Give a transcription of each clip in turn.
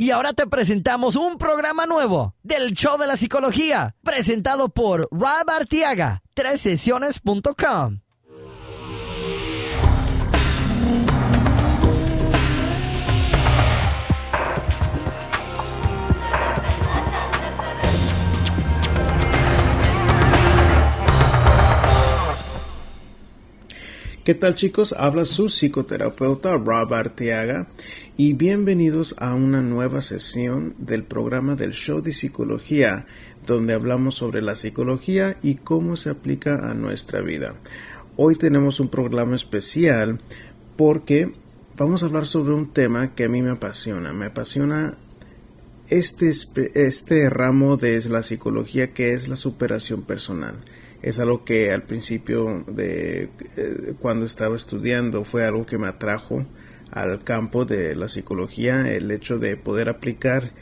Y ahora te presentamos un programa nuevo del Show de la Psicología, presentado por Rob Artiaga, 3sesiones.com. ¿Qué tal chicos? Habla su psicoterapeuta Rob Arteaga y bienvenidos a una nueva sesión del programa del show de psicología donde hablamos sobre la psicología y cómo se aplica a nuestra vida. Hoy tenemos un programa especial porque vamos a hablar sobre un tema que a mí me apasiona. Me apasiona este, este ramo de la psicología que es la superación personal es algo que al principio de eh, cuando estaba estudiando fue algo que me atrajo al campo de la psicología, el hecho de poder aplicar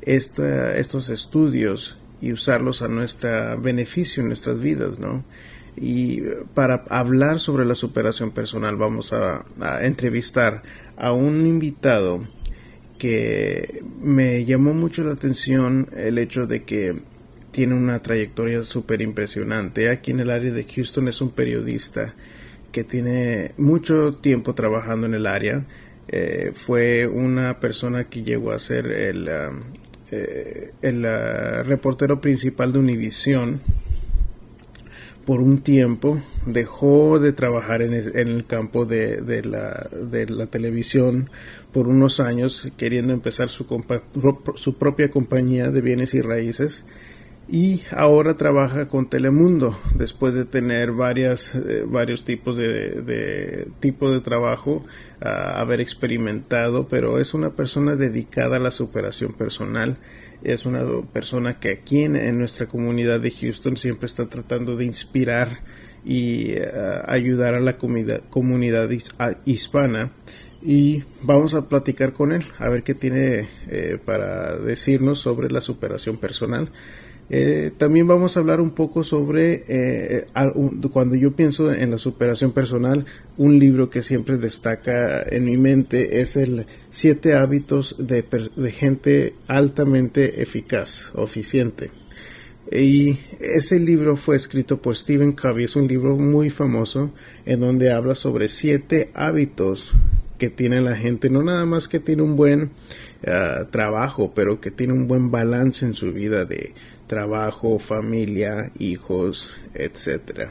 esta, estos estudios y usarlos a nuestro beneficio en nuestras vidas, ¿no? Y para hablar sobre la superación personal vamos a, a entrevistar a un invitado que me llamó mucho la atención el hecho de que tiene una trayectoria súper impresionante. Aquí en el área de Houston es un periodista que tiene mucho tiempo trabajando en el área. Eh, fue una persona que llegó a ser el, um, eh, el uh, reportero principal de Univision por un tiempo. Dejó de trabajar en el, campo de, la, de, la, televisión por unos años, queriendo empezar su, su propia compañía de bienes y raíces y ahora trabaja con Telemundo después de tener varias eh, varios tipos de, tipo de trabajo haber experimentado pero es una persona dedicada a la superación personal. Es una persona que aquí en, nuestra comunidad de Houston siempre está tratando de inspirar y eh, ayudar a la comunidad, comunidad hispana. Y vamos a platicar con él a ver qué tiene eh, para decirnos sobre la superación personal eh, también vamos a hablar un poco sobre, eh, cuando yo pienso en la superación personal, un libro que siempre destaca en mi mente es el Siete hábitos de, de gente altamente eficaz, eficiente. Y ese libro fue escrito por Stephen Covey, es un libro muy famoso en donde habla sobre siete hábitos que tiene la gente, no nada más que tiene un buen ah, trabajo, pero que tiene un buen balance en su vida de trabajo, familia, hijos, etcétera.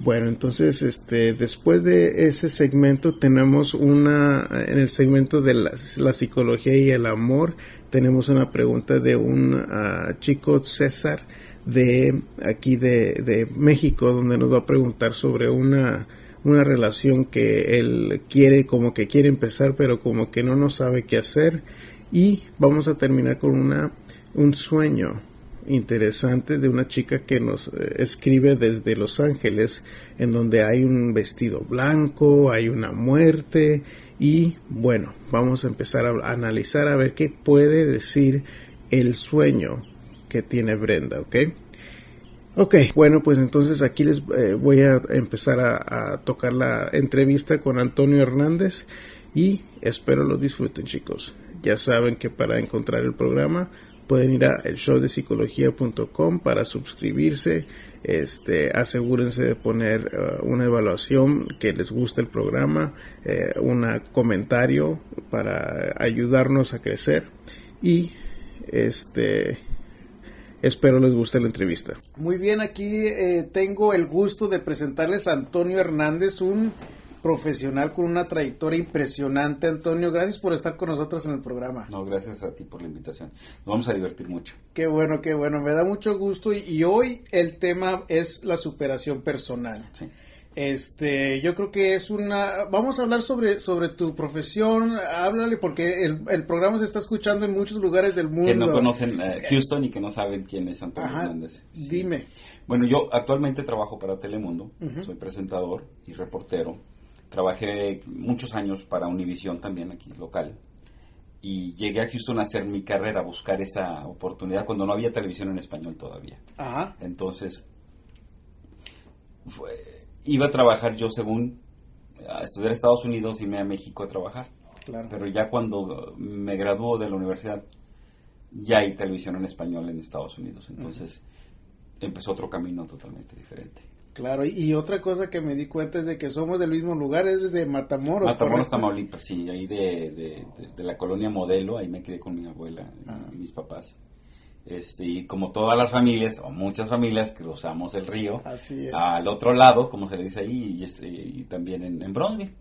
Bueno, entonces, este, después de ese segmento tenemos una, en el segmento de la, psicología y el amor, tenemos una pregunta de un ah, chico César de aquí de, México, donde nos va a preguntar sobre una, una relación que él quiere, como que quiere empezar, pero como que no nos sabe qué hacer. Y vamos a terminar con una un sueño interesante de una chica que nos eh, escribe desde Los Ángeles, en donde hay un vestido blanco, hay una muerte y bueno, vamos a empezar a analizar a ver qué puede decir el sueño que tiene Brenda, ¿ok? Ok, bueno, pues entonces aquí les eh, voy a empezar a, a tocar la entrevista con Antonio Hernández y espero lo disfruten chicos. Ya saben que para encontrar el programa pueden ir a el para suscribirse. Este, asegúrense de poner uh, una evaluación que les guste el programa, eh, un comentario para ayudarnos a crecer y este espero les guste la entrevista. Muy bien, aquí eh, tengo el gusto de presentarles a Antonio Hernández, un profesional con una trayectoria impresionante. Antonio, gracias por estar con nosotros en el programa. No, gracias a ti por la invitación. Nos vamos a divertir mucho. Qué bueno, qué bueno. Me da mucho gusto y, hoy el tema es la superación personal. Sí. Este, yo creo que es una. Vamos a hablar sobre, sobre tu profesión. Háblale, porque el, programa se está escuchando en muchos lugares del mundo. Que no conocen eh, Houston y que no saben quién es Antonio Hernández. Dime. Bueno, yo actualmente trabajo para Telemundo. Soy presentador y reportero Trabajé muchos años para Univision también aquí local y llegué a Houston a hacer mi carrera, a buscar esa oportunidad cuando no había televisión en español todavía. Ajá. Entonces, iba a trabajar yo según a estudiar a Estados Unidos y me a México a trabajar. Claro. Pero ya cuando me graduó de la universidad, ya hay televisión en español en Estados Unidos. Entonces empezó otro camino totalmente diferente. Claro, y otra cosa que me di cuenta es de que somos del mismo lugar, es de Matamoros. Matamoros, Tamaulipas, sí, ahí de, de, la colonia Modelo, ahí me crié con mi abuela y mis papás. Este, y como todas las familias, o muchas familias, cruzamos el río al otro lado, como se le dice ahí, y, este, y también en, en Bronzeville,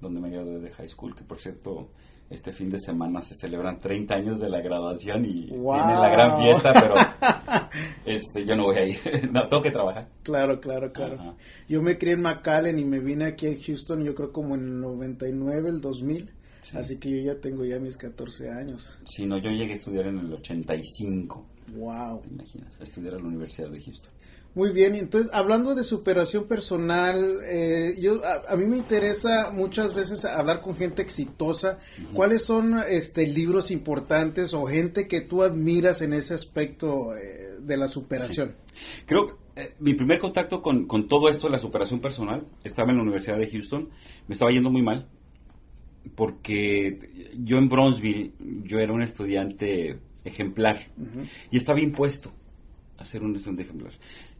donde me gradué de high school, que por cierto, este fin de semana se celebran 30 años de la graduación y tienen la gran fiesta, pero este, yo no voy a ir, no, tengo que trabajar. Claro, claro, claro. Yo me crié en McAllen y me vine aquí a Houston, yo creo como en el 99, el 2000. Así que yo ya tengo ya mis 14 años. Sí, no, yo llegué a estudiar en el 85. Wow. ¿Te imaginas? A estudiar a la Universidad de Houston. Muy bien, entonces hablando de superación personal, eh, yo a, mí me interesa muchas veces hablar con gente exitosa. ¿Cuáles son este libros importantes o gente que tú admiras en ese aspecto eh, de la superación? Creo que eh, mi primer contacto con, con todo esto de la superación personal estaba en la Universidad de Houston. Me estaba yendo muy mal porque yo en Bronzeville, yo era un estudiante ejemplar y estaba impuesto a ser un estudiante ejemplar.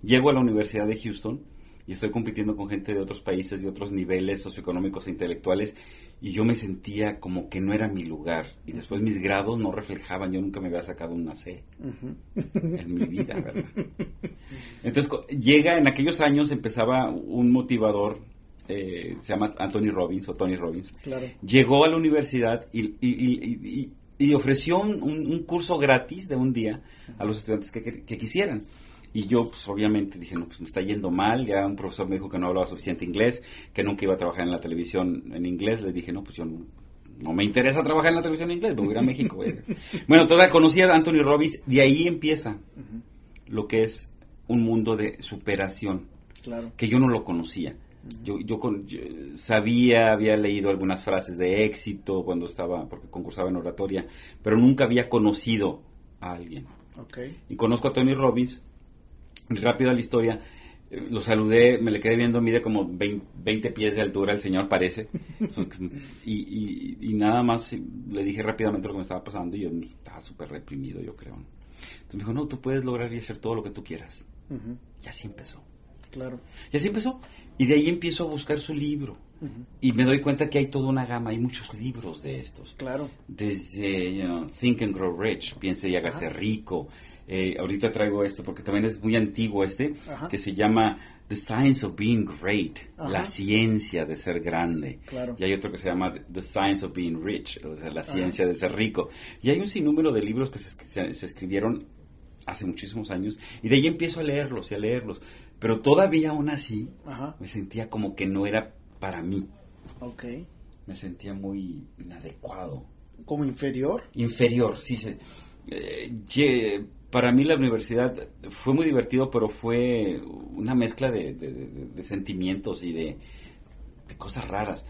Llego a la Universidad de Houston y estoy compitiendo con gente de otros países, de otros niveles socioeconómicos e intelectuales, y yo me sentía como que no era mi lugar. Y después mis grados no reflejaban, yo nunca me había sacado una C en mi vida, ¿verdad? Entonces llega, en aquellos años empezaba un motivador eh, se llama Anthony Robbins o Tony Robbins, llegó a la universidad y, ofreció un, curso gratis de un día a los estudiantes que, quisieran. Y yo, pues obviamente dije, no, pues me está yendo mal. Ya un profesor me dijo que no hablaba suficiente inglés, que nunca iba a trabajar en la televisión en inglés. Le dije, no, pues yo no, me interesa trabajar en la televisión en inglés, voy a ir a México. bueno, todavía conocí a Anthony Robbins, de ahí empieza lo que es un mundo de superación, que yo no lo conocía. Yo, yo, sabía, había leído algunas frases de éxito cuando estaba, porque concursaba en oratoria, pero nunca había conocido a alguien. Y conozco a Tony Robbins, rápido la historia, eh, lo saludé, me le quedé viendo, mide como 20, pies de altura, el señor parece, y, nada más le dije rápidamente lo que me estaba pasando y yo estaba súper reprimido, yo creo. Entonces me dijo, no, tú puedes lograr y hacer todo lo que tú quieras. Y así empezó. Claro. Y así empezó. Y de ahí empiezo a buscar su libro. Y me doy cuenta que hay toda una gama, hay muchos libros de estos. Claro. Desde Think and Grow Rich, piense y hágase rico. Eh, ahorita traigo esto porque también es muy antiguo este, que se llama The Science of Being Great, la ciencia de ser grande. Claro. Y hay otro que se llama The Science of Being Rich, o sea, la ciencia de ser rico. Y hay un sinnúmero de libros que se, se escribieron hace muchísimos años y de ahí empiezo a leerlos y a leerlos. Pero todavía aún así me sentía como que no era para mí. Ok. Me sentía muy inadecuado. ¿Como inferior? Inferior, sí. Se, eh, para mí la universidad fue muy divertido, pero fue una mezcla de, sentimientos y de, cosas raras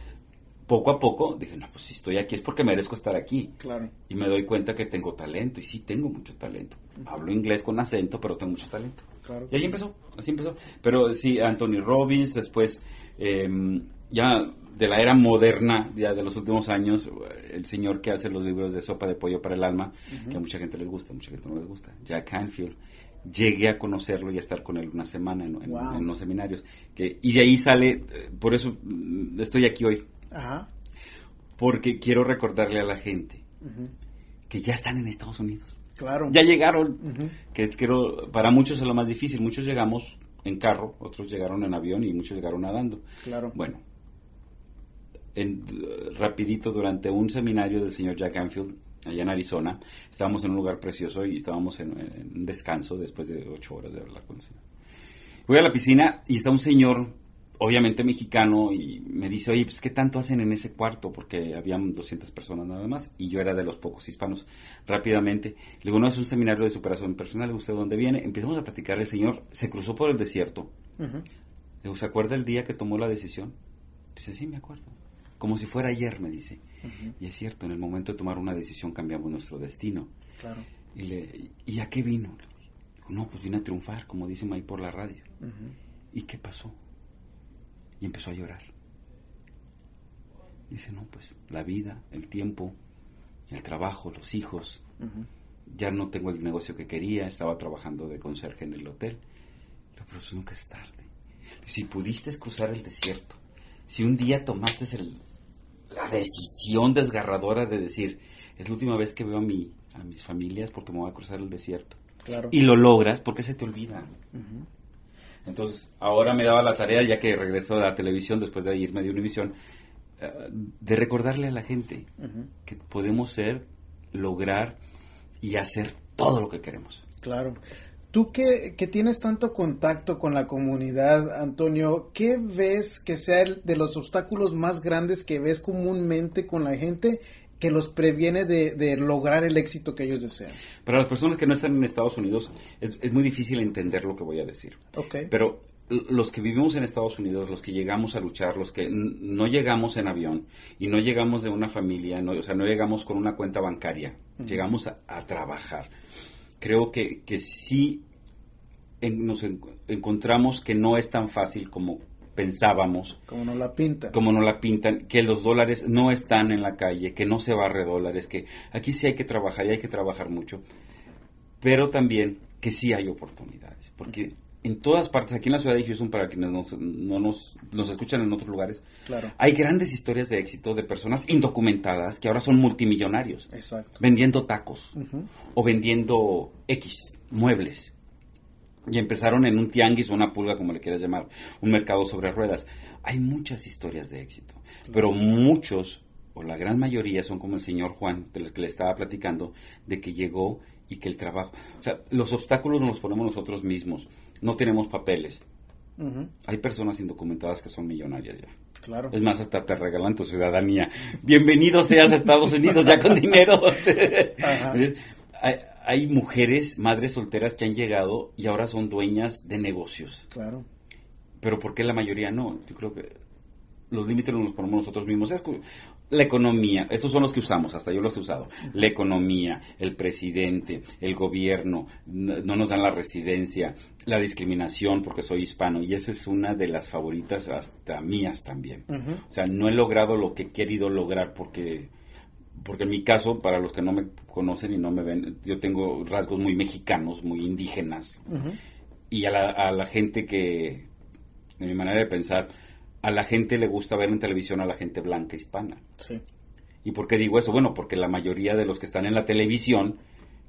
poco a poco dije, no, pues si estoy aquí es porque merezco estar aquí. Claro. Y me doy cuenta que tengo talento, y sí tengo mucho talento. Hablo inglés con acento, pero tengo mucho talento. Claro. Y ahí empezó, así empezó. Pero sí, Anthony Robbins, después, em, ya de la era moderna, ya de los últimos años, el señor que hace los libros de sopa de pollo para el alma, que a mucha gente les gusta, a mucha gente no les gusta, Jack Canfield. Llegué a conocerlo y a estar con él una semana en, en, en los seminarios. Que, y de ahí sale, eh, por eso mm, estoy aquí hoy, Ajá. Porque quiero recordarle a la gente que ya están en Estados Unidos. Claro. Ya llegaron. Que quiero, para muchos es lo más difícil. Muchos llegamos en carro, otros llegaron en avión y muchos llegaron nadando. Claro. Bueno, en, rapidito durante un seminario del señor Jack Anfield allá en Arizona, estábamos en un lugar precioso y estábamos en, un descanso después de ocho horas de hablar con el señor. Voy a la piscina y está un señor obviamente mexicano y me dice, oye, pues ¿qué tanto hacen en ese cuarto? Porque habían 200 personas nada más y yo era de los pocos hispanos. Rápidamente, le digo, no, es un seminario de superación personal, ¿usted dónde viene? Empezamos a platicar, el señor se cruzó por el desierto. Le digo, ¿se acuerda el día que tomó la decisión? Dice, sí, me acuerdo. Como si fuera ayer, me dice. Y es cierto, en el momento de tomar una decisión cambiamos nuestro destino. Claro. Y, le, ¿y a qué vino? Digo, no, pues vine a triunfar, como dicen ahí por la radio. ¿Y qué pasó? Y empezó a llorar. Dice, no, pues la vida, el tiempo, el trabajo, los hijos. Ya no tengo el negocio que quería, estaba trabajando de conserje en el hotel. Pero pues nunca es tarde. Si pudiste cruzar el desierto, si un día tomaste la decisión desgarradora de decir, es la última vez que veo a, mi, a mis familias porque me voy a cruzar el desierto. Y lo logras, porque se te olvida? Entonces, ahora me daba la tarea, ya que regresó a la televisión después de irme de Univisión, eh, de recordarle a la gente que podemos ser, lograr y hacer todo lo que queremos. Claro. Tú que, que, tienes tanto contacto con la comunidad, Antonio, ¿qué ves que sea el de los obstáculos más grandes que ves comúnmente con la gente que los previene de, lograr el éxito que ellos desean? Para las personas que no están en Estados Unidos, es, muy difícil entender lo que voy a decir. Okay. Pero los que vivimos en Estados Unidos, los que llegamos a luchar, los que no llegamos en avión y no llegamos de una familia, no, o sea, no llegamos con una cuenta bancaria, llegamos a, trabajar. Creo que, que sí nos encontramos que no es tan fácil como pensábamos. Como no la pintan. Como no la pintan, que los dólares no están en la calle, que no se barre dólares, que aquí sí hay que trabajar y hay que trabajar mucho, pero también que sí hay oportunidades, porque en todas partes, aquí en la ciudad de Houston, para quienes no nos, nos escuchan en otros lugares, hay grandes historias de éxito de personas indocumentadas que ahora son multimillonarios. Vendiendo tacos o vendiendo X, muebles. Y empezaron en un tianguis o una pulga, como le quieras llamar, un mercado sobre ruedas. Hay muchas historias de éxito, pero muchos, o la gran mayoría, son como el señor Juan, de los que le estaba platicando, de que llegó y que el trabajo... O sea, los obstáculos nos los ponemos nosotros mismos no tenemos papeles. Hay personas indocumentadas que son millonarias ya. Claro. Es más, hasta te regalan tu ciudadanía. Bienvenido seas a Estados Unidos ya con dinero. hay, mujeres, madres solteras que han llegado y ahora son dueñas de negocios. Claro. Pero ¿por qué la mayoría no? Yo creo que los límites los ponemos nosotros mismos. Es, la economía, estos son los que usamos, hasta yo los he usado. La economía, el presidente, el gobierno, no nos dan la residencia, la discriminación porque soy hispano, y esa es una de las favoritas hasta mías también. O sea, no he logrado lo que he querido lograr porque porque en mi caso, para los que no me conocen y no me ven, yo tengo rasgos muy mexicanos, muy indígenas. Y a la, a la gente que, de mi manera de pensar, a la gente le gusta ver en televisión a la gente blanca hispana. Sí. ¿Y por qué digo eso? Bueno, porque la mayoría de los que están en la televisión,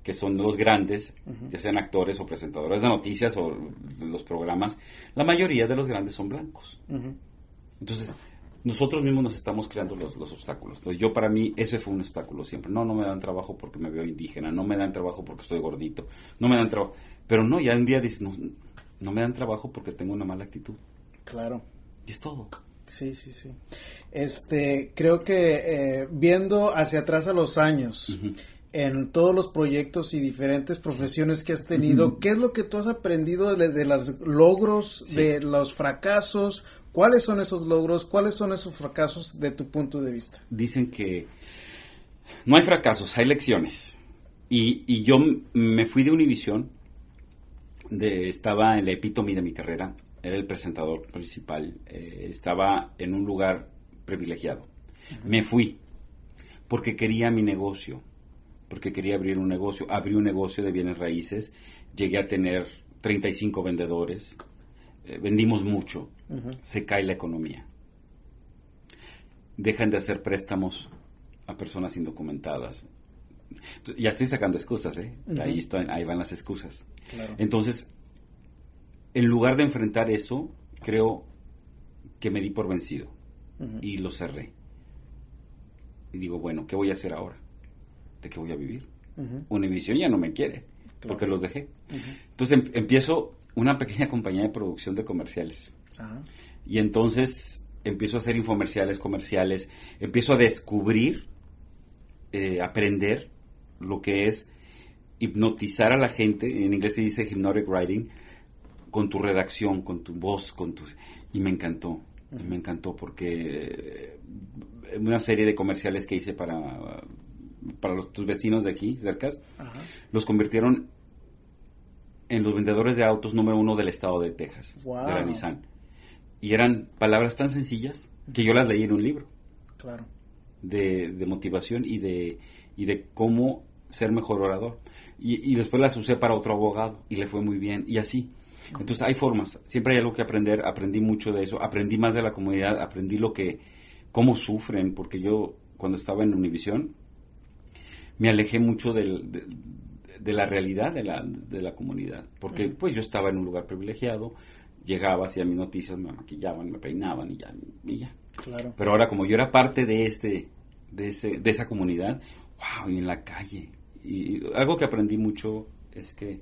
que son los grandes, ya sean actores o presentadores de noticias o los programas, la mayoría de los grandes son blancos. Entonces, nosotros mismos nos estamos creando los, obstáculos. Entonces, yo para mí ese fue un obstáculo siempre. No, no me dan trabajo porque me veo indígena, no me dan trabajo porque estoy gordito, no me dan trabajo. Pero no, ya un día dices, no, no me dan trabajo porque tengo una mala actitud. Claro es todo. Sí, sí, sí. Este, creo que eh, viendo hacia atrás a los años, en todos los proyectos y diferentes profesiones que has tenido, ¿qué es lo que tú has aprendido de, los logros, de los fracasos? ¿Cuáles son esos logros? ¿Cuáles son esos fracasos de tu punto de vista? Dicen que no hay fracasos, hay lecciones. Y, y yo me fui de Univisión, de, estaba en la epítome de mi carrera, era el presentador principal, eh, estaba en un lugar privilegiado. Me fui porque quería mi negocio, porque quería abrir un negocio. Abrí un negocio de bienes raíces, llegué a tener 35 vendedores, eh, vendimos mucho, se cae la economía. Dejan de hacer préstamos a personas indocumentadas. Ya estoy sacando excusas, ¿eh? ahí, ahí van las excusas. Entonces, en lugar de enfrentar eso, creo que me di por vencido y lo cerré. Y digo, bueno, ¿qué voy a hacer ahora? ¿De qué voy a vivir? Univision ya no me quiere, porque los dejé. Entonces em, empiezo una pequeña compañía de producción de comerciales. Y entonces empiezo a hacer infomerciales, comerciales, empiezo a descubrir, eh, aprender lo que es hipnotizar a la gente, en inglés se dice hypnotic writing, con tu redacción, con tu voz, con tu... Y me encantó, me encantó porque eh, una serie de comerciales que hice para, para tus vecinos de aquí, cercas, los convirtieron en los vendedores de autos número uno del estado de Texas, de la Nissan. Y eran palabras tan sencillas que yo las leí en un libro. Claro. De, de motivación y de, y de cómo ser mejor orador. Y, y, después las usé para otro abogado y le fue muy bien. Y así. Entonces hay formas, siempre hay algo que aprender, aprendí mucho de eso, aprendí más de la comunidad, aprendí lo que, cómo sufren, porque yo cuando estaba en Univisión me alejé mucho del, de, de, la realidad de la, de la comunidad, porque pues yo estaba en un lugar privilegiado, llegaba, hacía mis noticias, me maquillaban, me peinaban y ya. Y ya. Claro. Pero ahora como yo era parte de, este, de, ese, de esa comunidad, wow, y en la calle. Y algo que aprendí mucho es que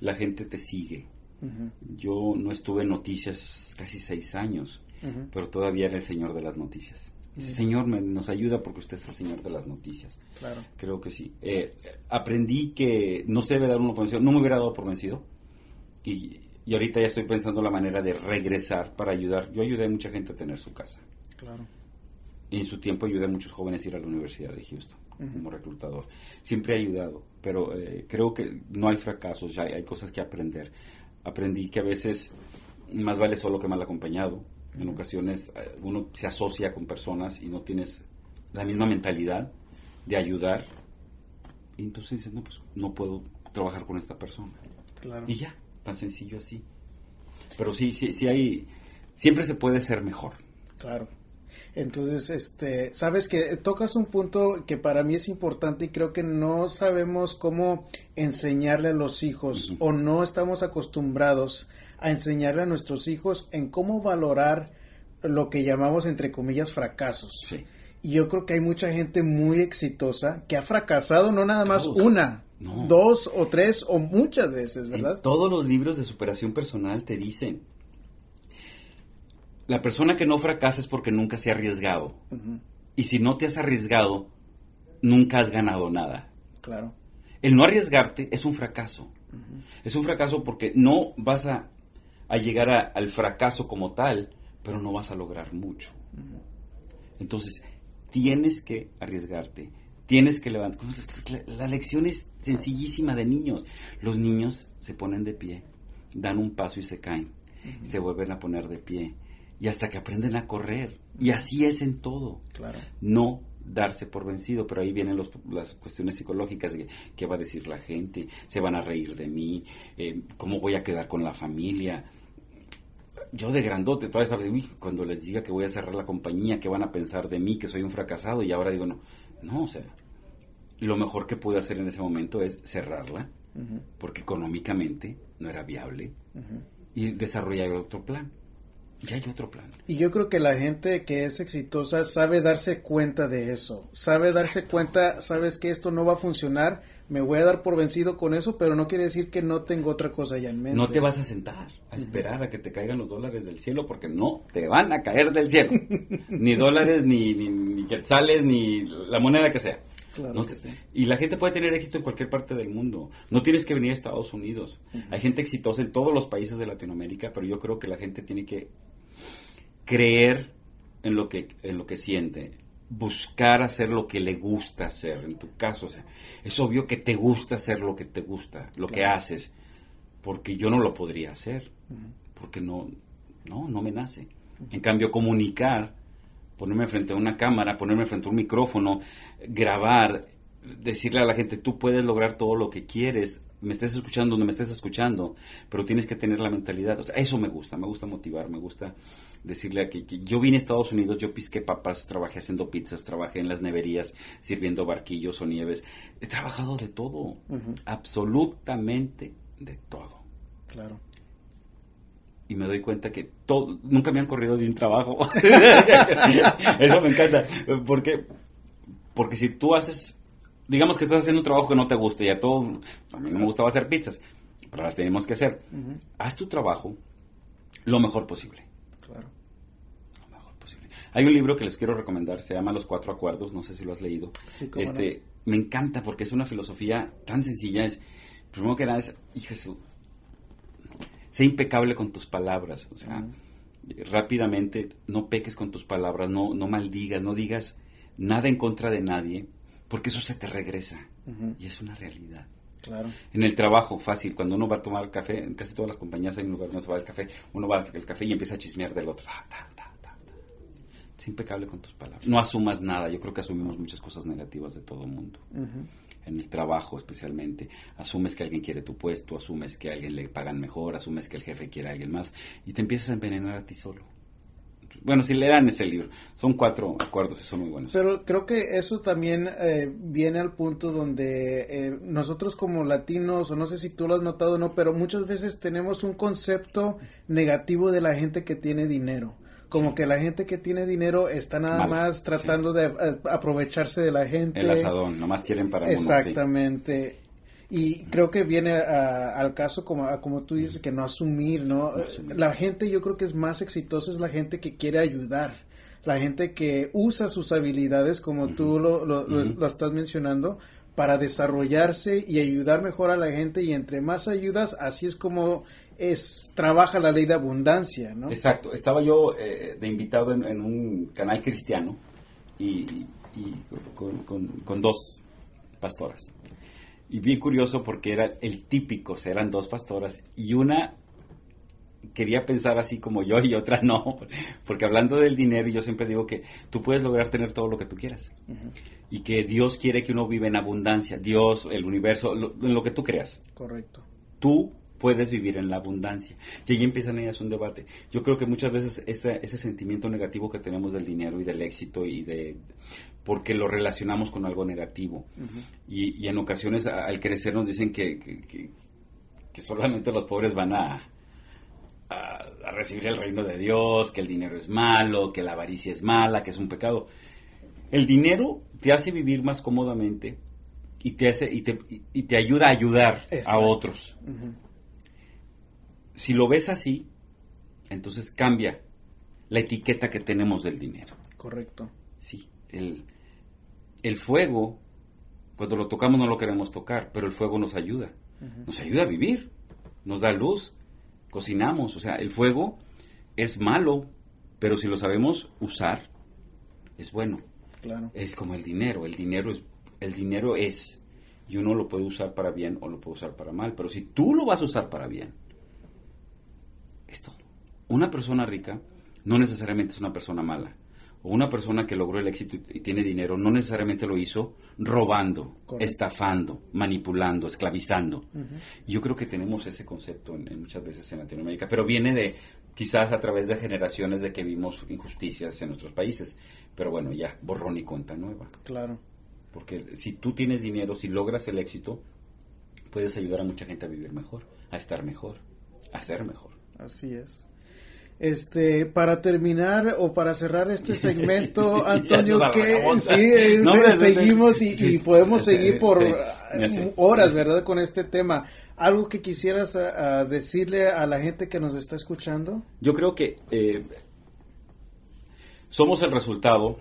la gente te sigue. Uh -huh. Yo no estuve en noticias casi seis años, uh -huh. pero todavía era el señor de las noticias. Ese señor me, nos ayuda porque usted es el señor de las noticias. Claro. Creo que sí. Eh, aprendí que no se debe dar uno por vencido. No me hubiera dado por vencido. Y, y ahorita ya estoy pensando la manera de regresar para ayudar. Yo ayudé a mucha gente a tener su casa. Claro. Y en su tiempo ayudé a muchos jóvenes a ir a la Universidad de Houston uh -huh. como reclutador. Siempre he ayudado, pero eh, creo que no hay fracasos, ya hay, hay, cosas que aprender. Aprendí que a veces más vale solo que mal acompañado. Uh -huh. En ocasiones eh, uno se asocia con personas y no tienes la misma mentalidad de ayudar. Y entonces dices, no, pues no puedo trabajar con esta persona. Claro. Y ya, tan sencillo así. Pero sí, sí, sí hay, siempre se puede ser mejor. Claro. Entonces, este, sabes que tocas un punto que para mí es importante y creo que no sabemos cómo enseñarle a los hijos uh -huh. o no estamos acostumbrados a enseñarle a nuestros hijos en cómo valorar lo que llamamos entre comillas fracasos. Sí. Y yo creo que hay mucha gente muy exitosa que ha fracasado no nada más Todos. una, No. dos o tres o muchas veces, ¿verdad? En todos los libros de superación personal te dicen, la persona que no fracasa es porque nunca se ha arriesgado. Uh -huh. Y si no te has arriesgado, nunca has ganado nada. Claro. El no arriesgarte es un fracaso. Uh -huh. Es un fracaso porque no vas a, a llegar a, al fracaso como tal, pero no vas a lograr mucho. Uh -huh. Entonces, tienes que arriesgarte. Tienes que levantar. La, la lección es sencillísima de niños. Los niños se ponen de pie, dan un paso y se caen. Se vuelven a poner de pie y hasta que aprenden a correr. Y así es en todo. Claro. No darse por vencido, pero ahí vienen los, las cuestiones psicológicas de qué va a decir la gente, se van a reír de mí, eh, cómo voy a quedar con la familia. Yo de grandote, todavía sabes, uy, cuando les diga que voy a cerrar la compañía, qué van a pensar de mí, que soy un fracasado, y ahora digo, no, no, o sea, lo mejor que pude hacer en ese momento es cerrarla, uh -huh. porque económicamente no era viable, uh -huh. y desarrollar otro plan. Y hay otro plan. Y yo creo que la gente que es exitosa sabe darse cuenta de eso. Sabe darse cuenta, sabes que esto no va a funcionar, me voy a dar por vencido con eso, pero no quiere decir que no tengo otra cosa ya en mente. No te vas a sentar a esperar uh -huh. a que te caigan los dólares del cielo, porque no te van a caer del cielo. ni dólares, ni, ni, ni quetzales, ni la moneda que sea. Claro no que sí. Y la gente puede tener éxito en cualquier parte del mundo. No tienes que venir a Estados Unidos. Uh -huh. Hay gente exitosa en todos los países de Latinoamérica, pero yo creo que la gente tiene que creer en lo que, en lo que siente, buscar hacer lo que le gusta hacer. En tu caso, o sea, es obvio que te gusta hacer lo que te gusta, lo claro. que haces, porque yo no lo podría hacer, uh -huh. porque no, no, no me nace. Uh -huh. En cambio, comunicar, ponerme frente a una cámara, ponerme frente a un micrófono, grabar, decirle a la gente, tú puedes lograr todo lo que quieres, me estés escuchando, no me estés escuchando, pero tienes que tener la mentalidad. O sea, eso me gusta, me gusta motivar, me gusta decirle a que, que, yo vine a Estados Unidos, yo pisqué papas, trabajé haciendo pizzas, trabajé en las neverías, sirviendo barquillos o nieves. He trabajado de todo, uh -huh. absolutamente de todo. Claro. Y me doy cuenta que todo, nunca me han corrido de un trabajo. eso me encanta. Porque, porque si tú haces digamos que estás haciendo un trabajo que no te gusta y a todos, a mí no me gustaba hacer pizzas, pero las tenemos que hacer. Uh -huh. Haz tu trabajo lo mejor posible. Claro. Lo mejor posible. Hay un libro que les quiero recomendar, se llama Los Cuatro Acuerdos, no sé si lo has leído. Sí, este, no? Me encanta porque es una filosofía tan sencilla, es, primero que nada es, hijo Jesús, sé impecable con tus palabras, o sea, uh -huh. rápidamente no peques con tus palabras, no, no maldigas, no digas nada en contra de nadie, porque eso se te regresa uh -huh. y es una realidad. Claro. En el trabajo, fácil, cuando uno va a tomar café, en casi todas las compañías hay un lugar donde se va al café, uno va al café y empieza a chismear del otro. Ta, ta, ta, Sé impecable con tus palabras. No asumas nada. Yo creo que asumimos muchas cosas negativas de todo el mundo. En el trabajo especialmente. Asumes que alguien quiere tu puesto, asumes que a alguien le pagan mejor, asumes que el jefe quiere a alguien más y te empiezas a envenenar a ti solo. Bueno, si lean ese libro, son cuatro acuerdos son muy buenos. Pero creo que eso también eh, viene al punto donde eh, nosotros como latinos, o no sé si tú lo has notado o no, pero muchas veces tenemos un concepto negativo de la gente que tiene dinero. Como que la gente que tiene dinero está nada más tratando de eh, aprovecharse de la gente. El asadón, nomás quieren para Exactamente. Y creo que viene al caso como, como tú dices, que no asumir, ¿no? La gente yo creo que es más exitosa, es la gente que quiere ayudar, la gente que usa sus habilidades, como tú lo, lo, estás mencionando, para desarrollarse y ayudar mejor a la gente. Y entre más ayudas, así es como es trabaja la ley de abundancia, ¿no? Exacto. Estaba yo eh, de invitado en, un canal cristiano y, con, con, dos pastoras. Y bien curioso porque era el típico, eran dos pastoras y una quería pensar así como yo y otra no, porque hablando del dinero yo siempre digo que tú puedes lograr tener todo lo que tú quieras y que Dios quiere que uno viva en abundancia, Dios, el universo, en lo que tú creas. Correcto. Tú puedes vivir en la abundancia. Y ahí empiezan ellas un debate. Yo creo que muchas veces ese, ese sentimiento negativo que tenemos del dinero y del éxito y de porque lo relacionamos con algo negativo. y, en ocasiones al crecer nos dicen que, que, solamente los pobres van a, a, recibir el reino de Dios, que el dinero es malo, que la avaricia es mala, que es un pecado. El dinero te hace vivir más cómodamente y te, hace, y te, y te ayuda a ayudar a otros. Si lo ves así, entonces cambia la etiqueta que tenemos del dinero. Correcto. Sí, el, el fuego, cuando lo tocamos no lo queremos tocar, pero el fuego nos ayuda. Nos ayuda a vivir, nos da luz, cocinamos. O sea, el fuego es malo, pero si lo sabemos usar, es bueno. Claro. Es como el dinero. El dinero es, el dinero es, y uno lo puede usar para bien o lo puede usar para mal. Pero si tú lo vas a usar para bien, es todo. Una persona rica no necesariamente es una persona mala o una persona que logró el éxito y, tiene dinero no necesariamente lo hizo robando, estafando, manipulando, esclavizando. Yo creo que tenemos ese concepto en, muchas veces en Latinoamérica, pero viene de quizás a través de generaciones de que vimos injusticias en nuestros países. Pero bueno, ya, borrón y cuenta nueva. Claro. Porque si tú tienes dinero, si logras el éxito, puedes ayudar a mucha gente a vivir mejor, a estar mejor, a ser mejor. Así es. Este, para terminar o para cerrar este segmento, Antonio, que sí, eh, seguimos y, podemos seguir por horas, ¿verdad? Con este tema. ¿Algo que quisieras decirle a la gente que nos está escuchando? Yo creo que eh, somos el resultado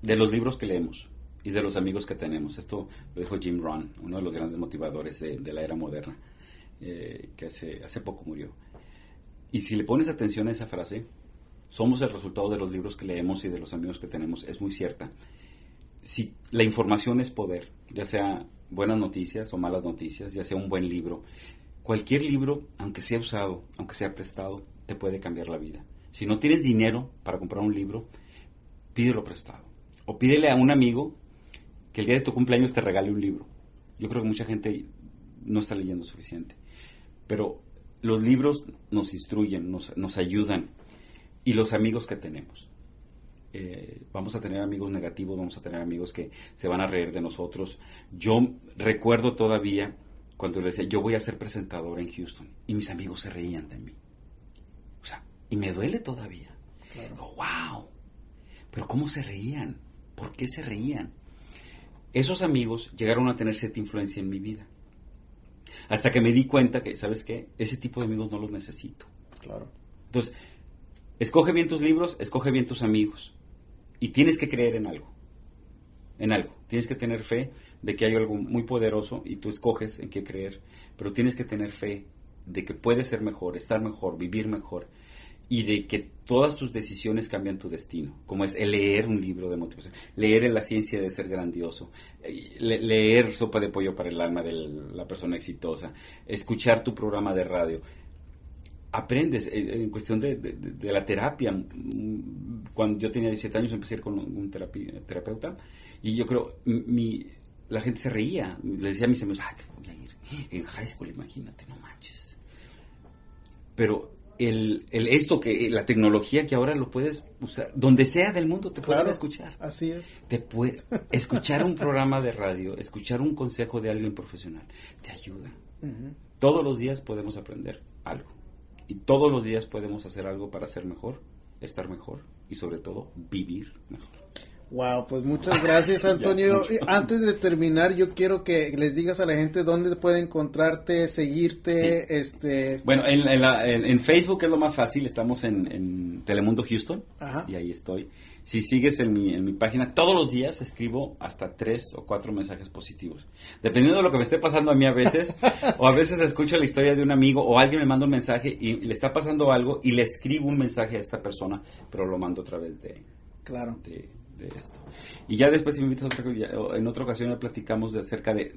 de los libros que leemos y de los amigos que tenemos. Esto lo dijo Jim Rohn, uno de los grandes motivadores de, la era moderna, eh, que hace, hace poco murió. Y si le pones atención a esa frase, somos el resultado de los libros que leemos y de los amigos que tenemos, es muy cierta. Si la información es poder, ya sea buenas noticias o malas noticias, ya sea un buen libro, cualquier libro, aunque sea usado, aunque sea prestado, te puede cambiar la vida. Si no tienes dinero para comprar un libro, pídelo prestado. O pídele a un amigo que el día de tu cumpleaños te regale un libro. Yo creo que mucha gente no está leyendo suficiente. Pero los libros nos instruyen, nos, ayudan. Y los amigos que tenemos. Eh, vamos a tener amigos negativos, vamos a tener amigos que se van a reír de nosotros. Yo recuerdo todavía cuando le decía, yo voy a ser presentador en Houston. Y mis amigos se reían de mí. O sea, y me duele todavía. wow. Pero ¿cómo se reían? ¿Por qué se reían? Esos amigos llegaron a tener cierta influencia en mi vida. Hasta que me di cuenta que, ¿sabes qué? Ese tipo de amigos no los necesito. Claro. Entonces, escoge bien tus libros, escoge bien tus amigos. Y tienes que creer en algo. En algo. Tienes que tener fe de que hay algo muy poderoso y tú escoges en qué creer. Pero tienes que tener fe de que puedes ser mejor, estar mejor, vivir mejor y de que todas tus decisiones cambian tu destino, como es leer un libro de motivación, leer La ciencia de ser grandioso, eh, leer Sopa de pollo para el alma de la persona exitosa, escuchar tu programa de radio. aprendes eh, en cuestión de, de, la terapia. Mm, cuando yo tenía 17 años empecé con un terapeuta y yo creo, mi, la gente se reía. Le decía a mis amigos, ah, voy a ir en high school, imagínate, no manches. Pero el, el, esto que la tecnología que ahora lo puedes usar donde sea del mundo te pueden escuchar. así es. Te puede escuchar un programa de radio escuchar un consejo de alguien profesional te ayuda. Todos los días podemos aprender algo y todos los días podemos hacer algo para ser mejor estar mejor y sobre todo vivir mejor Wow, pues muchas gracias Antonio. Antes de terminar, yo quiero que les digas a la gente dónde puede encontrarte, seguirte, este... Bueno, en, Facebook es lo más fácil, estamos en, Telemundo Houston y ahí estoy. Si sigues en mi, en mi página, todos los días escribo hasta tres o cuatro mensajes positivos. Dependiendo de lo que me esté pasando a mí a veces, o a veces escucho la historia de un amigo o alguien me manda un mensaje y le está pasando algo y le escribo un mensaje a esta persona, pero lo mando a través de... Claro. De, de esto. Y ya después, si me invitas en otra ocasión, ya platicamos de acerca de,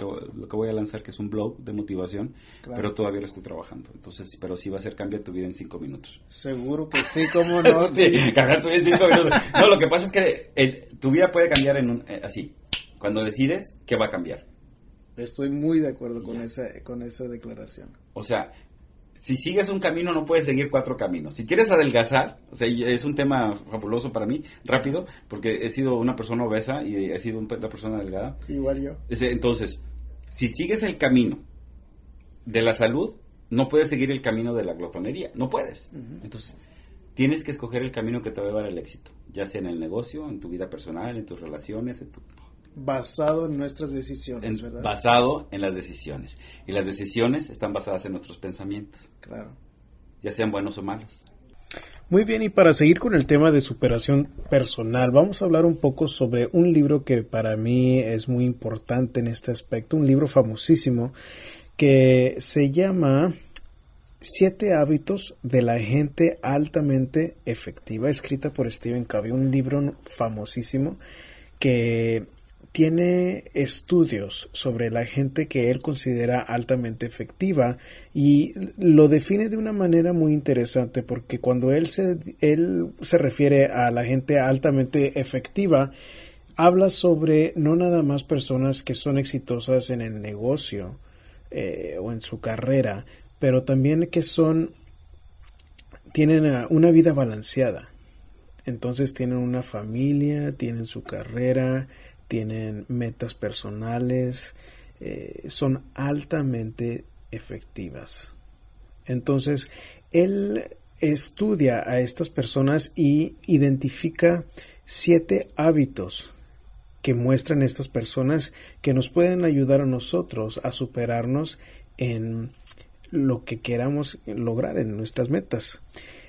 lo, que, voy a lanzar, que es un blog de motivación, pero todavía lo estoy trabajando. Entonces, pero sí va a ser cambiar tu vida en cinco minutos. Seguro que sí, cómo no. cambiar tu vida en cinco minutos. No, lo que pasa es que tu vida puede cambiar en eh, así. Cuando decides, ¿qué va a cambiar? Estoy muy de acuerdo con esa, con esa declaración. O sea, si sigues un camino no puedes seguir cuatro caminos. Si quieres adelgazar, o sea, es un tema fabuloso para mí, rápido, porque he sido una persona obesa y he sido una persona delgada. Igual yo. Entonces, si sigues el camino de la salud, no puedes seguir el camino de la glotonería, no puedes. Entonces, tienes que escoger el camino que te va a llevar al éxito, ya sea en el negocio, en tu vida personal, en tus relaciones, en tu basado en nuestras decisiones, ¿verdad? Basado en las decisiones. Y las decisiones están basadas en nuestros pensamientos. Claro. Ya sean buenos o malos. Muy bien, y para seguir con el tema de superación personal, vamos a hablar un poco sobre un libro que para mí es muy importante en este aspecto, un libro famosísimo que se llama Siete hábitos de la gente altamente efectiva, escrita por Stephen Covey, un libro famosísimo que tiene estudios sobre la gente que él considera altamente efectiva y lo define de una manera muy interesante porque cuando él se, él se refiere a la gente altamente efectiva, habla sobre no nada más personas que son exitosas en el negocio eh, o en su carrera, pero también que son tienen una vida balanceada. Entonces tienen una familia, tienen su carrera, tienen metas personales, eh, son altamente efectivas. Entonces, él estudia a estas personas y identifica siete hábitos que muestran estas personas que nos pueden ayudar a nosotros a superarnos en lo que queramos lograr en nuestras metas.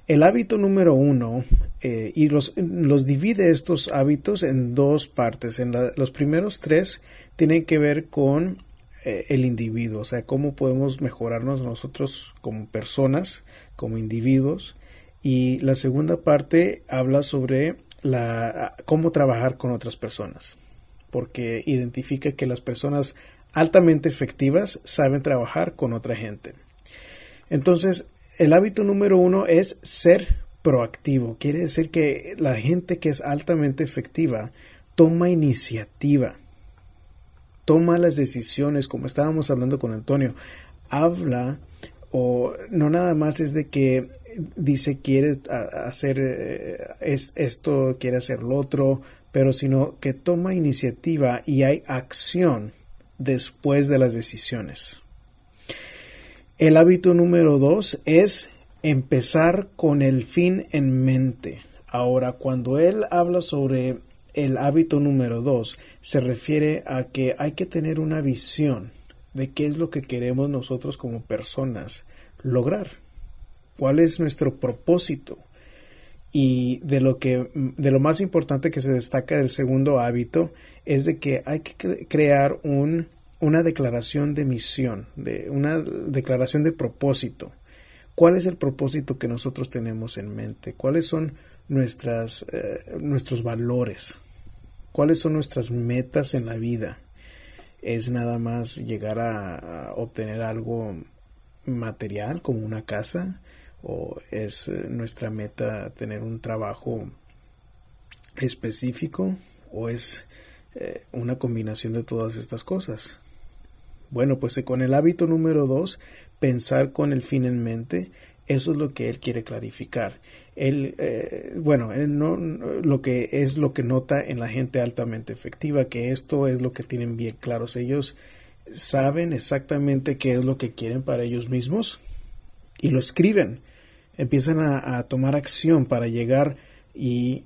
El hábito número uno, eh, y los, los, divide estos hábitos en dos partes. En los primeros tres tienen que ver con eh, el individuo, o sea, cómo podemos mejorarnos nosotros como personas, como individuos. Y la segunda parte habla sobre la, cómo trabajar con otras personas, porque identifica que las personas altamente efectivas saben trabajar con otra gente. Entonces, el hábito número uno es ser proactivo. Quiere decir que la gente que es altamente efectiva toma iniciativa, toma las decisiones, como estábamos hablando con Antonio, habla o no nada más es de que dice quiere hacer eh, es esto, quiere hacer lo otro, pero sino que toma iniciativa y hay acción después de las decisiones. El hábito número dos es empezar con el fin en mente. Ahora, cuando él habla sobre el hábito número dos, se refiere a que hay que tener una visión de qué es lo que queremos nosotros como personas lograr. ¿Cuál es nuestro propósito? Y de lo que de lo más importante que se destaca del segundo hábito es de que hay que crear un una declaración de misión, de una declaración de propósito. ¿Cuál es el propósito que nosotros tenemos en mente? ¿Cuáles son nuestras, eh, nuestros valores? ¿Cuáles son nuestras metas en la vida? ¿Es nada más llegar a, obtener algo material como una casa o es eh, nuestra meta tener un trabajo específico o es eh, una combinación de todas estas cosas. Bueno, pues con el hábito número dos, pensar con el fin en mente, eso es lo que él quiere clarificar. Él, eh, bueno, no, lo que es lo que nota en la gente altamente efectiva, que esto es lo que tienen bien claros. Ellos saben exactamente qué es lo que quieren para ellos mismos y lo escriben. Empiezan a, tomar acción para llegar y,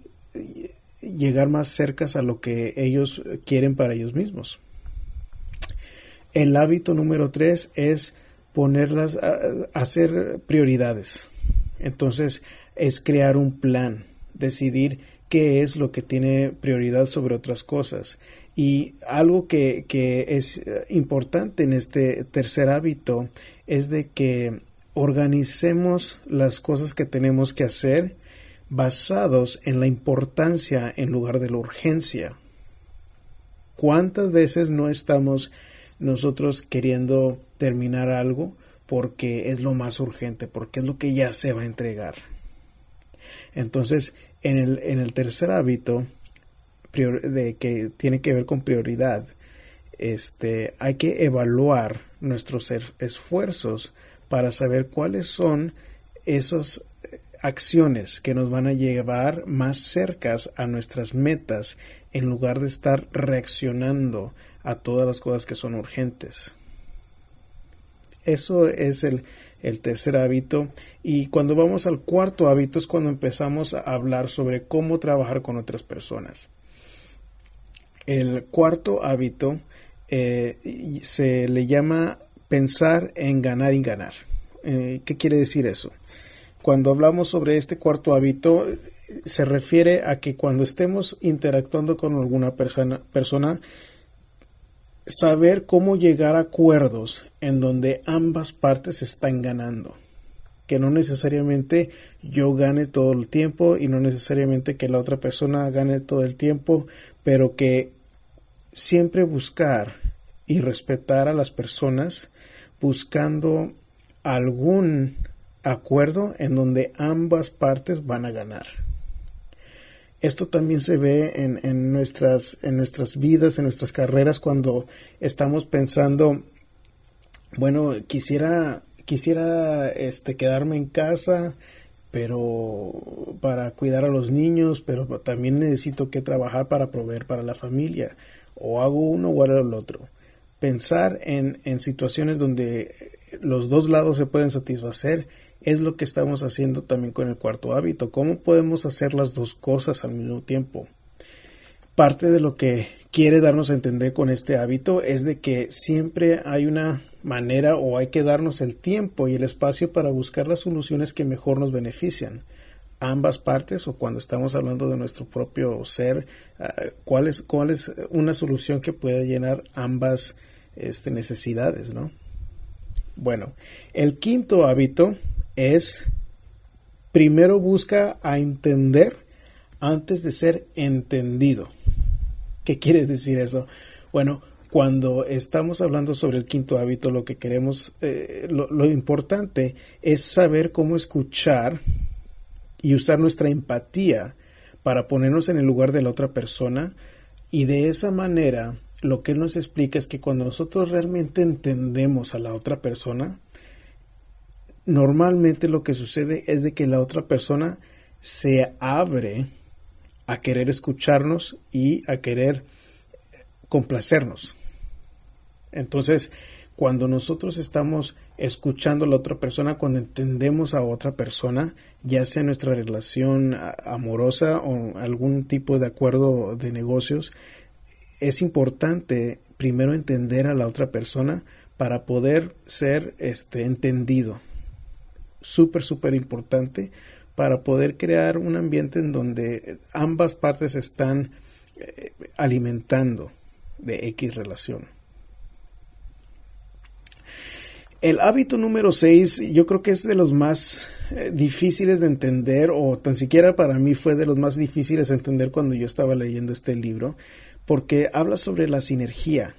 llegar más cerca a lo que ellos quieren para ellos mismos. El hábito número tres es ponerlas, a, hacer prioridades. Entonces es crear un plan, decidir qué es lo que tiene prioridad sobre otras cosas. Y algo que, que es importante en este tercer hábito es de que organicemos las cosas que tenemos que hacer basados en la importancia en lugar de la urgencia. ¿Cuántas veces no estamos nosotros queriendo terminar algo porque es lo más urgente, porque es lo que ya se va a entregar? Entonces, en el, en el tercer hábito, de que tiene que ver con prioridad, este, hay que evaluar nuestros esfuerzos para saber cuáles son esas acciones que nos van a llevar más cercas a nuestras metas en lugar de estar reaccionando a todas las cosas que son urgentes. Eso es el, el, tercer hábito. Y cuando vamos al cuarto hábito es cuando empezamos a hablar sobre cómo trabajar con otras personas. El cuarto hábito eh, se le llama pensar en ganar y ganar. Eh, ¿Qué quiere decir eso? Cuando hablamos sobre este cuarto hábito, se refiere a que cuando estemos interactuando con alguna persona, persona saber cómo llegar a acuerdos en donde ambas partes están ganando. Que no necesariamente yo gane todo el tiempo y no necesariamente que la otra persona gane todo el tiempo, pero que siempre buscar y respetar a las personas buscando algún acuerdo en donde ambas partes van a ganar. Esto también se ve en, nuestras, en nuestras vidas, en nuestras carreras, cuando estamos pensando, bueno, quisiera, quisiera este, quedarme en casa, pero para cuidar a los niños, pero también necesito que trabajar para proveer para la familia, o hago uno o hago el otro. Pensar en, en situaciones donde los dos lados se pueden satisfacer es lo que estamos haciendo también con el cuarto hábito. ¿Cómo podemos hacer las dos cosas al mismo tiempo? Parte de lo que quiere darnos a entender con este hábito es de que siempre hay una manera o hay que darnos el tiempo y el espacio para buscar las soluciones que mejor nos benefician. Ambas partes o cuando estamos hablando de nuestro propio ser, ah, ¿cuál, es, una solución que pueda llenar ambas este, necesidades, ¿no? Bueno, el quinto hábito es primero busca a entender antes de ser entendido. ¿Qué quiere decir eso? Bueno, cuando estamos hablando sobre el quinto hábito, lo que queremos, eh, lo, lo importante es saber cómo escuchar y usar nuestra empatía para ponernos en el lugar de la otra persona y de esa manera lo que él nos explica es que cuando nosotros realmente entendemos a la otra persona, normalmente lo que sucede es de que la otra persona se abre a querer escucharnos y a querer complacernos. Entonces, cuando nosotros estamos escuchando a la otra persona, cuando entendemos a otra persona, ya sea nuestra relación amorosa o algún tipo de acuerdo de negocios, es importante primero entender a la otra persona para poder ser este entendido súper, súper importante para poder crear un ambiente en donde ambas partes están eh, alimentando de X relación. El hábito número 6 yo creo que es de los más eh, difíciles de entender o tan siquiera para mí fue de los más difíciles de entender cuando yo estaba leyendo este libro porque habla sobre la sinergia.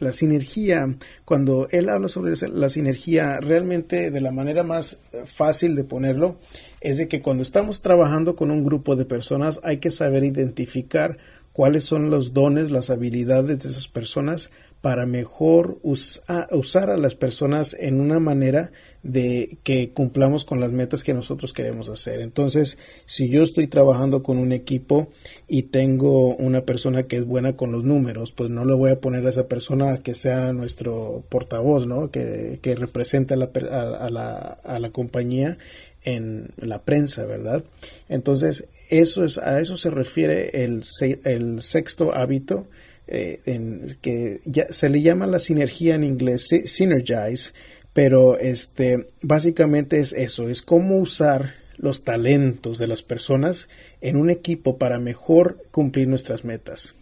La sinergia, cuando él habla sobre la sinergia, realmente de la manera más eh, fácil de ponerlo, es de que cuando estamos trabajando con un grupo de personas hay que saber identificar cuáles son los dones, las habilidades de esas personas para mejor usar a las personas en una manera de que cumplamos con las metas que nosotros queremos hacer. Entonces, si yo estoy trabajando con un equipo y tengo una persona que es buena con los números, pues no le voy a poner a esa persona que sea nuestro portavoz, ¿no? Que, que represente a la, a, la, a la compañía en la prensa, ¿verdad? Entonces, eso es, a eso se refiere el, el sexto hábito eh, en, que ya, se le llama la sinergia en inglés, synergize, pero este, básicamente es eso, es cómo usar los talentos de las personas en un equipo para mejor cumplir nuestras metas.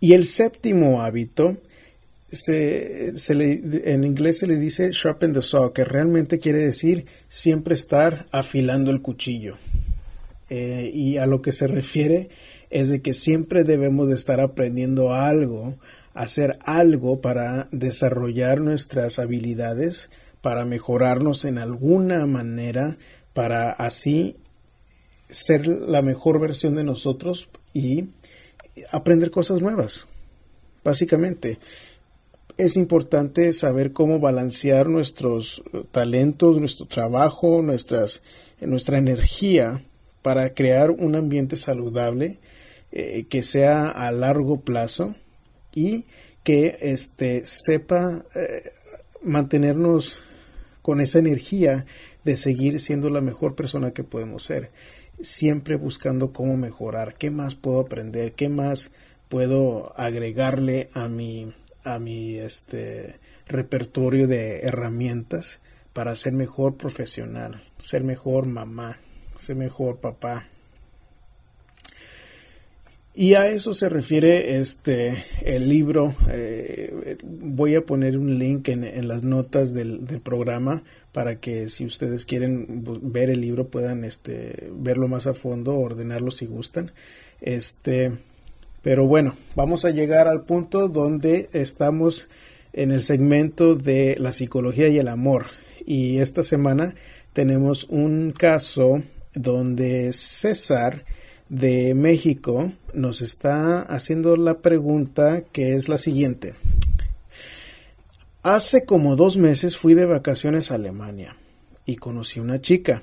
Y el séptimo hábito, se, le, en inglés se le dice sharpen the saw, que realmente quiere decir siempre estar afilando el cuchillo. Eh, y a lo que se refiere es de que siempre debemos de estar aprendiendo algo, hacer algo para desarrollar nuestras habilidades, para mejorarnos en alguna manera, para así ser la mejor versión de nosotros y aprender cosas nuevas. Básicamente, es importante saber cómo balancear nuestros talentos, nuestro trabajo, nuestras, nuestra energía para crear un ambiente saludable eh, que sea a largo plazo y que este, sepa eh, mantenernos con esa energía de seguir siendo la mejor persona que podemos ser, siempre buscando cómo mejorar, qué más puedo aprender, qué más puedo agregarle a mi, a mi este, repertorio de herramientas para ser mejor profesional, ser mejor mamá, ser mejor papá, y a eso se refiere este el libro. Eh, voy a poner un link en, las notas del, programa para que si ustedes quieren ver el libro puedan este, verlo más a fondo, ordenarlo si gustan. Este, pero bueno, vamos a llegar al punto donde estamos en el segmento de la psicología y el amor. Y esta semana tenemos un caso donde César de México nos está haciendo la pregunta que es la siguiente. Hace como dos meses fui de vacaciones a Alemania y conocí una chica.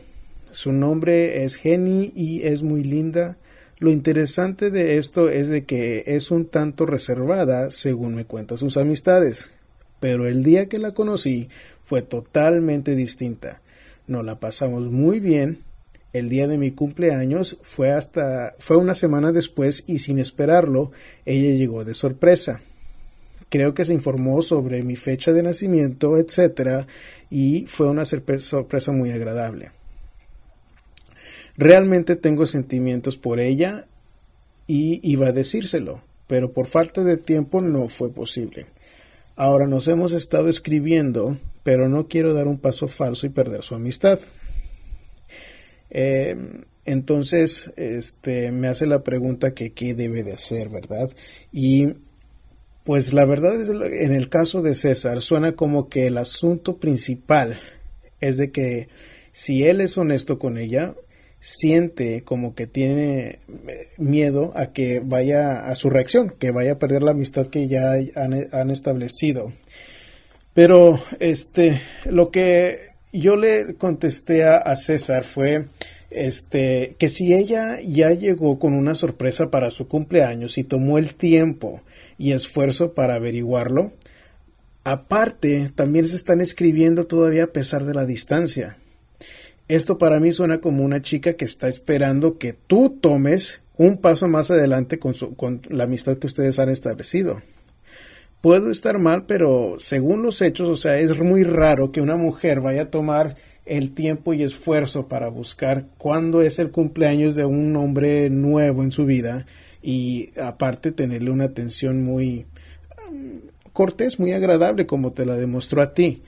Su nombre es Jenny y es muy linda. Lo interesante de esto es de que es un tanto reservada según me cuenta sus amistades. Pero el día que la conocí fue totalmente distinta. Nos la pasamos muy bien el día de mi cumpleaños fue hasta fue una semana después y sin esperarlo ella llegó de sorpresa. Creo que se informó sobre mi fecha de nacimiento, etcétera, y fue una sorpresa muy agradable. Realmente tengo sentimientos por ella y iba a decírselo, pero por falta de tiempo no fue posible. Ahora nos hemos estado escribiendo, pero no quiero dar un paso falso y perder su amistad. Eh, entonces, este, me hace la pregunta que qué debe de hacer, ¿verdad? Y pues la verdad es, en el caso de César, suena como que el asunto principal es de que si él es honesto con ella, siente como que tiene eh, miedo a que vaya a su reacción, que vaya a perder la amistad que ya han, han establecido. Pero este, lo que yo le contesté a, César fue este que si ella ya llegó con una sorpresa para su cumpleaños y tomó el tiempo y esfuerzo para averiguarlo, aparte también se están escribiendo todavía a pesar de la distancia. Esto para mí suena como una chica que está esperando que tú tomes un paso más adelante con, su, con la amistad que ustedes han establecido puedo estar mal, pero según los hechos, o sea, es muy raro que una mujer vaya a tomar el tiempo y esfuerzo para buscar cuándo es el cumpleaños de un hombre nuevo en su vida y aparte tenerle una atención muy um, cortés, muy agradable como te la demostró a ti.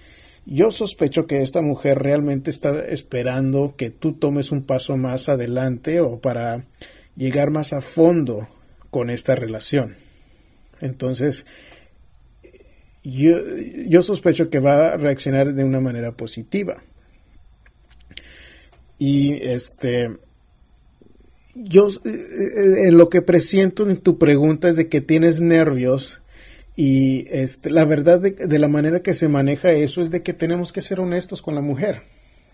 Yo sospecho que esta mujer realmente está esperando que tú tomes un paso más adelante o para llegar más a fondo con esta relación. Entonces, yo, yo sospecho que va a reaccionar de una manera positiva. Y este, yo, eh, eh, en lo que presiento en tu pregunta es de que tienes nervios y este, la verdad de, la manera que se maneja eso es de que tenemos que ser honestos con la mujer.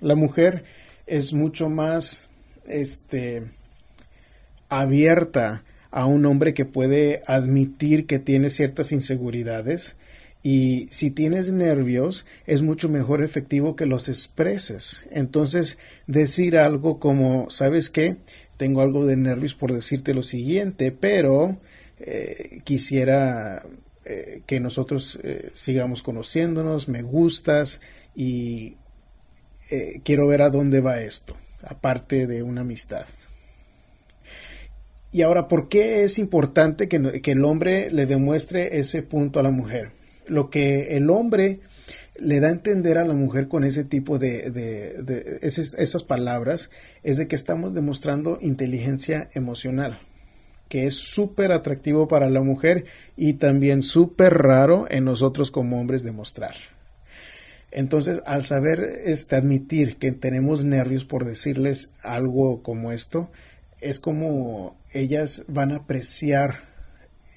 La mujer es mucho más este, abierta a un hombre que puede admitir que tiene ciertas inseguridades y si tienes nervios es mucho mejor efectivo que los expreses. Entonces decir algo como, ¿sabes qué? Tengo algo de nervios por decirte lo siguiente, pero eh, quisiera eh, que nosotros eh, sigamos conociéndonos, me gustas y eh, quiero ver a dónde va esto, aparte de una amistad. Y ahora, ¿por qué es importante que, que, el hombre le demuestre ese punto a la mujer? Lo que el hombre le da a entender a la mujer con ese tipo de, de, esas, esas palabras es de que estamos demostrando inteligencia emocional que es súper atractivo para la mujer y también súper raro en nosotros como hombres demostrar. Entonces, al saber este, admitir que tenemos nervios por decirles algo como esto, es como ellas van a apreciar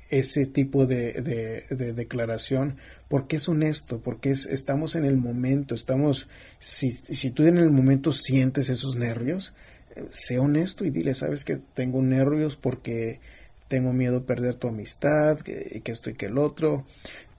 ese tipo de, de, declaración porque es honesto, porque es, estamos en el momento, estamos, si, si tú en el momento sientes esos nervios, sé honesto y dile, sabes que tengo nervios porque tengo miedo a perder tu amistad, que, que esto y que el otro,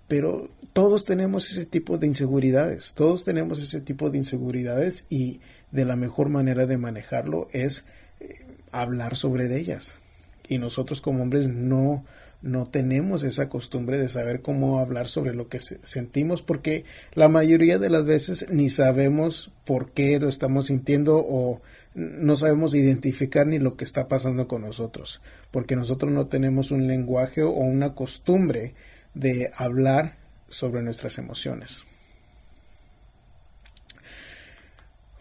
pero todos tenemos ese tipo de inseguridades, todos tenemos ese tipo de inseguridades y de la mejor manera de manejarlo es eh, hablar sobre ellas. Y nosotros como hombres no, no tenemos esa costumbre de saber cómo hablar sobre lo que sentimos porque la mayoría de las veces ni sabemos por qué lo estamos sintiendo o no sabemos identificar ni lo que está pasando con nosotros porque nosotros no tenemos un lenguaje o una costumbre de hablar sobre nuestras emociones.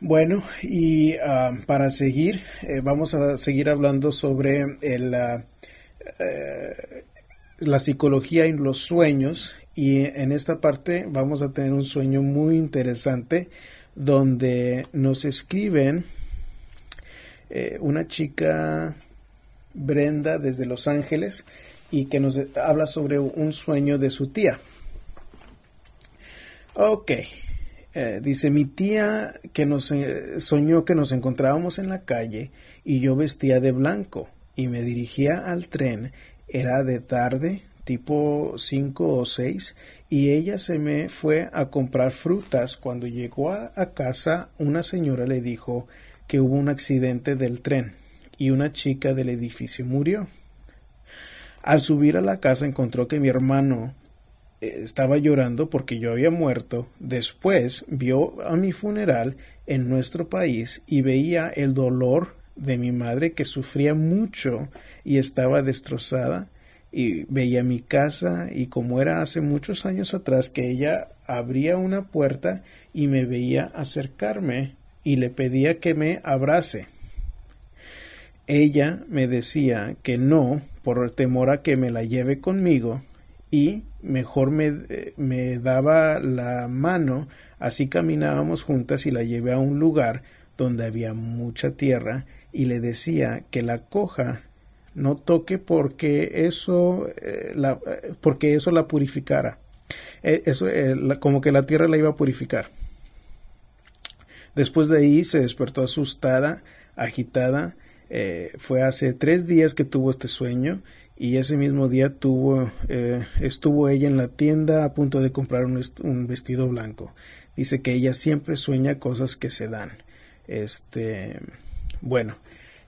Bueno, y uh, para seguir, eh, vamos a seguir hablando sobre el, uh, eh, la psicología y los sueños. Y en esta parte vamos a tener un sueño muy interesante donde nos escriben eh, una chica Brenda desde Los Ángeles y que nos habla sobre un sueño de su tía. Ok, eh, dice mi tía que nos eh, soñó que nos encontrábamos en la calle y yo vestía de blanco y me dirigía al tren. Era de tarde, tipo cinco o seis, y ella se me fue a comprar frutas. Cuando llegó a casa, una señora le dijo que hubo un accidente del tren y una chica del edificio murió. Al subir a la casa encontró que mi hermano eh, estaba llorando porque yo había muerto. Después vio a mi funeral en nuestro país y veía el dolor de mi madre que sufría mucho y estaba destrozada y veía mi casa y como era hace muchos años atrás que ella abría una puerta y me veía acercarme y le pedía que me abrace. Ella me decía que no por temor a que me la lleve conmigo y mejor me, me daba la mano, así caminábamos juntas y la llevé a un lugar donde había mucha tierra y le decía que la coja. No toque porque eso eh, la, porque eso la purificara. Eh, eso eh, como que la tierra la iba a purificar después de ahí se despertó asustada agitada eh, fue hace tres días que tuvo este sueño y ese mismo día tuvo, eh, estuvo ella en la tienda a punto de comprar un, un, vestido blanco. Dice que ella siempre sueña cosas que se dan. Este, bueno,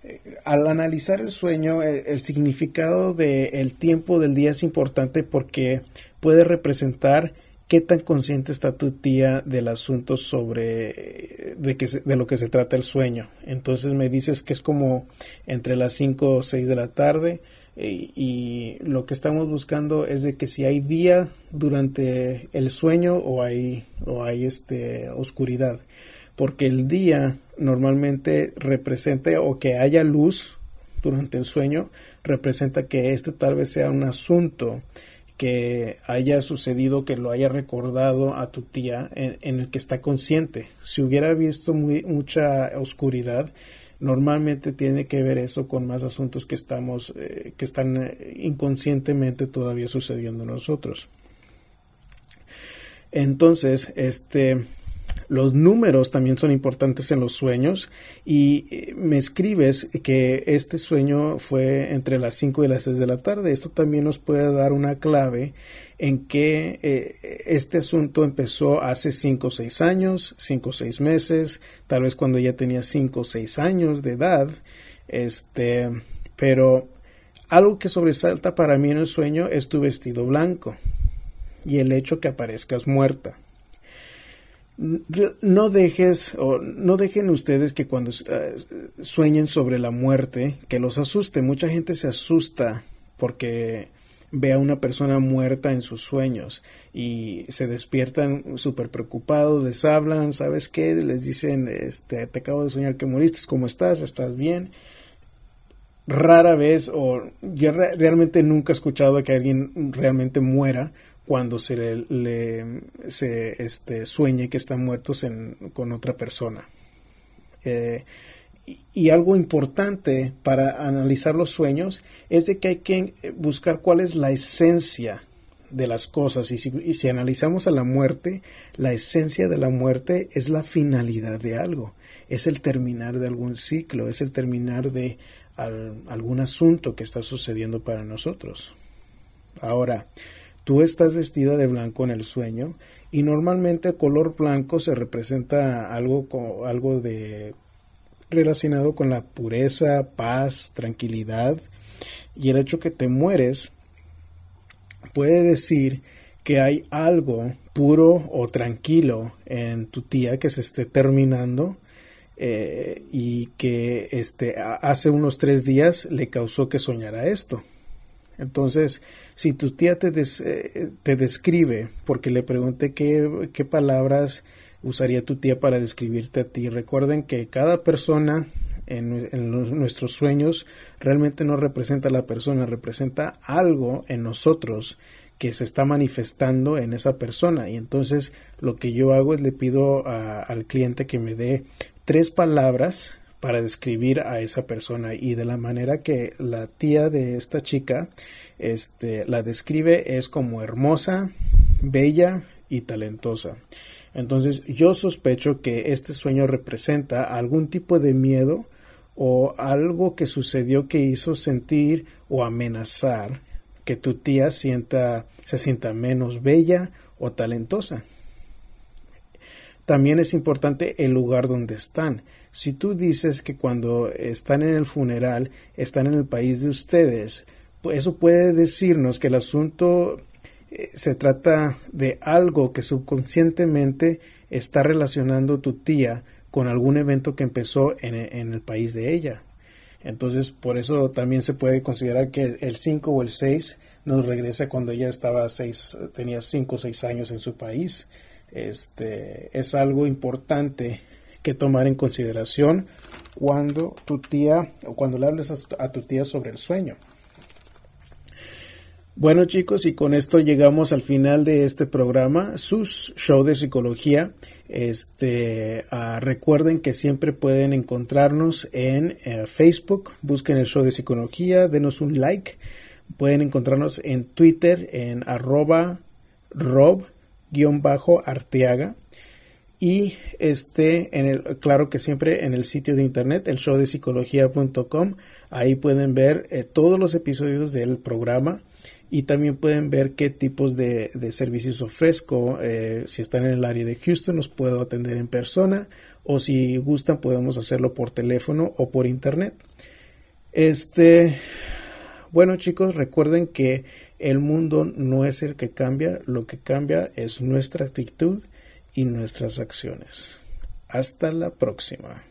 eh, al analizar el sueño, el, el significado del tiempo del día es importante porque puede representar ¿Qué tan consciente está tu tía del asunto sobre de, que de lo que se trata el sueño? Entonces me dices que es como entre las 5 o 6 de la tarde y, y, lo que estamos buscando es de que si hay día durante el sueño o hay, o hay este, oscuridad. Porque el día normalmente representa o que haya luz durante el sueño representa que este tal vez sea un asunto que haya sucedido, que lo haya recordado a tu tía en, el que está consciente. Si hubiera visto mucha oscuridad, normalmente tiene que ver eso con más asuntos que estamos, eh, que están eh, inconscientemente todavía sucediendo nosotros. Entonces, este, los números también son importantes en los sueños y eh, me escribes que este sueño fue entre las 5 y las 6 de la tarde. Esto también nos puede dar una clave en que eh, este asunto empezó hace 5 o 6 años, 5 o 6 meses, tal vez cuando ya tenía 5 o 6 años de edad. Este, pero algo que sobresalta para mí en el sueño es tu vestido blanco y el hecho que aparezcas muerta no dejes o no dejen ustedes que cuando eh, sueñen sobre la muerte que los asuste. Mucha gente se asusta porque ve a una persona muerta en sus sueños y se despiertan súper preocupados, les hablan, ¿sabes qué? Les dicen, este, te acabo de soñar que moriste, ¿cómo estás? ¿Estás bien? Rara vez o yo realmente nunca he escuchado que alguien realmente muera cuando se le, se este, sueñe que están muertos con otra persona. Eh, y, algo importante para analizar los sueños es de que hay que buscar cuál es la esencia de las cosas. Y si, y si analizamos a la muerte, la esencia de la muerte es la finalidad de algo, es el terminar de algún ciclo, es el terminar de algún asunto que está sucediendo para nosotros. Ahora, Tú estás vestida de blanco en el sueño y normalmente el color blanco se representa algo, algo de relacionado con la pureza, paz, tranquilidad y el hecho que te mueres puede decir que hay algo puro o tranquilo en tu tía que se esté terminando eh, y que este, hace unos tres días le causó que soñara esto. Entonces, si tu tía te, eh, te describe, porque le pregunté qué, qué palabras usaría tu tía para describirte a ti, recuerden que cada persona en, nuestros sueños realmente no representa a la persona, representa algo en nosotros que se está manifestando en esa persona. Y entonces lo que yo hago es le pido al cliente que me dé tres palabras para describir a esa persona y de la manera que la tía de esta chica este, la describe es como hermosa, bella y talentosa. Entonces yo sospecho que este sueño representa algún tipo de miedo o algo que sucedió que hizo sentir o amenazar que tu tía sienta, se sienta menos bella o talentosa. También es importante el lugar donde están. Si tú dices que cuando están en el funeral están en el país de ustedes, pues eso puede decirnos que el asunto eh, se trata de algo que subconscientemente está relacionando tu tía con algún evento que empezó en, el país de ella. Entonces, por eso también se puede considerar que el 5 o el 6 nos regresa cuando ella estaba seis, tenía 5 o 6 años en su país este, es algo importante que tomar en consideración cuando tu tía o cuando le hables a, tu tía sobre el sueño. Bueno chicos, y con esto llegamos al final de este programa, sus show de psicología. Este, ah, recuerden que siempre pueden encontrarnos en eh, Facebook, busquen el show de psicología, denos un like. Pueden encontrarnos en Twitter en arroba rob bajo Arteaga y este en el claro que siempre en el sitio de internet el show de psicología.com ahí pueden ver eh, todos los episodios del programa y también pueden ver qué tipos de, servicios ofrezco. Eh, si están en el área de Houston los puedo atender en persona o si gustan podemos hacerlo por teléfono o por internet. Este bueno chicos, recuerden que el mundo no es el que cambia, lo que cambia es nuestra actitud y nuestras acciones. Hasta la próxima.